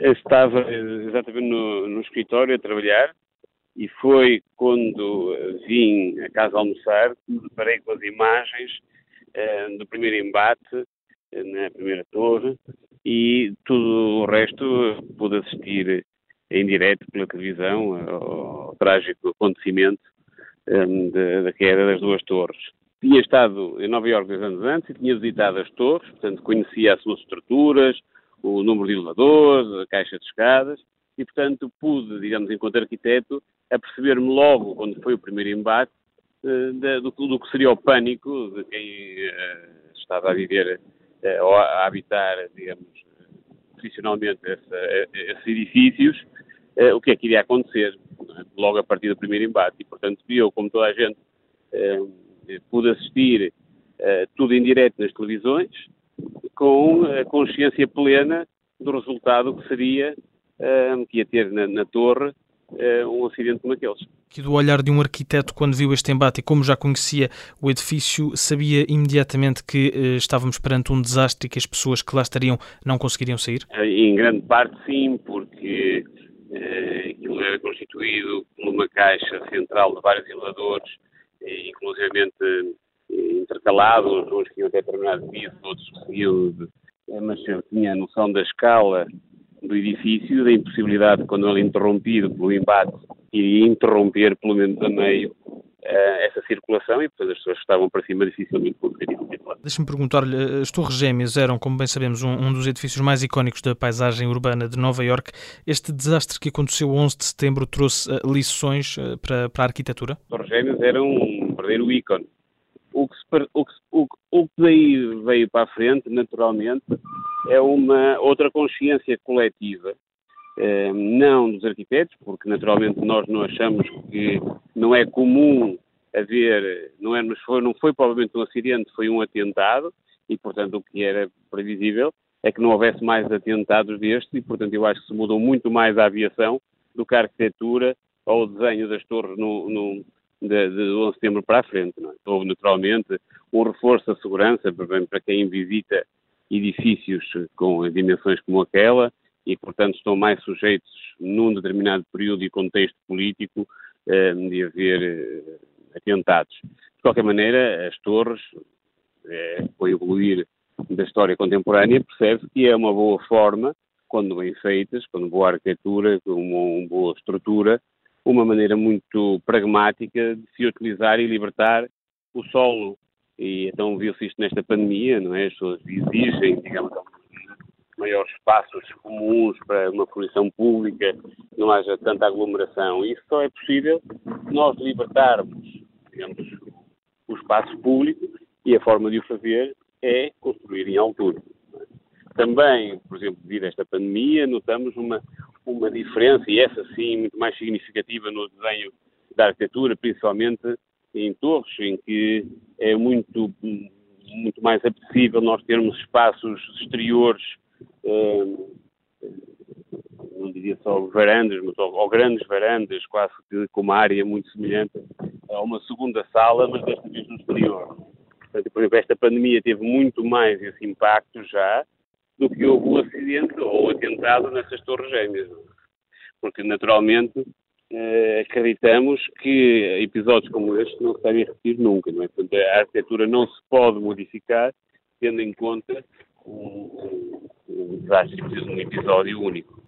estava exatamente no, no escritório a trabalhar e foi quando vim a casa almoçar que me deparei com as imagens uh, do primeiro embate uh, na primeira torre e tudo o resto pude assistir em direto pela televisão ao trágico acontecimento um, da queda das duas torres. Tinha estado em Nova Iorque dois anos antes e tinha visitado as torres, portanto conhecia as suas estruturas, o número de elevadores, a caixa de escadas, e portanto pude, digamos, enquanto arquiteto, aperceber-me logo, quando foi o primeiro embate, uh, do, que seria o pânico de quem uh, estava a viver uh, ou a habitar, digamos, profissionalmente esses edifícios, o que é que iria acontecer logo a partir do primeiro embate. E, portanto, eu, como toda a gente, pude assistir tudo em direto nas televisões, com a consciência plena do resultado que seria, que ia ter na, na torre, uh, um acidente como aqueles. Que do olhar de um arquiteto, quando viu este embate e como já conhecia o edifício, sabia imediatamente que uh, estávamos perante um desastre e que as pessoas que lá estariam não conseguiriam sair? Em grande parte sim, porque aquilo era constituído por uma caixa central de vários elevadores, inclusivamente intercalados, uns que iam até determinado piso, outros que seguiam, mas eu tinha a noção da escala do edifício, da impossibilidade, quando ele interrompido pelo embate, iria interromper, pelo menos a meio, eh, essa circulação e, portanto, as pessoas que estavam para cima dificilmente poderiam circular. Deixa-me perguntar-lhe, eh, as Torres Gêmeas eram, como bem sabemos, um, um, dos edifícios mais icónicos da paisagem urbana de Nova Iorque. Este desastre que aconteceu 11 de setembro trouxe uh, lições uh, para, para a arquitetura? As Torres Gêmeas eram um verdadeiro ícone. O que, se, o, que, o, o que daí veio para a frente, naturalmente, é uma outra consciência coletiva, eh, não dos arquitetos, porque naturalmente nós não achamos que não é comum haver, não, é, mas foi, não foi provavelmente um acidente, foi um atentado, e portanto o que era previsível é que não houvesse mais atentados destes, e portanto eu acho que se mudou muito mais a aviação do que a arquitetura ou o desenho das torres no, no de, de 11 de setembro para a frente. Não é? Houve naturalmente um reforço da segurança para, quem visita edifícios com dimensões como aquela e, portanto, estão mais sujeitos, num determinado período e contexto político, eh, de haver eh, atentados. De qualquer maneira, as torres, eh, com o evoluir da história contemporânea, percebe que é uma boa forma, quando bem feitas, com boa arquitetura, com uma boa estrutura, uma maneira muito pragmática de se utilizar e libertar o solo e então viu-se isto nesta pandemia, não é? As pessoas exigem, digamos, maiores espaços comuns para uma fruição pública, não haja tanta aglomeração. Isso só é possível nós libertarmos, digamos, o espaço público e a forma de o fazer é construir em altura. Também, por exemplo, devido a esta pandemia, notamos uma, uma diferença, e essa sim muito mais significativa no desenho da arquitetura, principalmente em torres, em que é muito, muito mais apetecível nós termos espaços exteriores, eh, não diria só varandas, mas ou, ou, grandes varandas, quase que com uma área muito semelhante a uma segunda sala, mas desta vez no exterior. Portanto, por exemplo, esta pandemia teve muito mais esse impacto já do que houve o acidente ou o atentado nessas torres gêmeas. Porque, naturalmente, eh, acreditamos que episódios como este não se devem repetir nunca, não é? Portanto, a arquitetura não se pode modificar tendo em conta um, um, um um episódio único.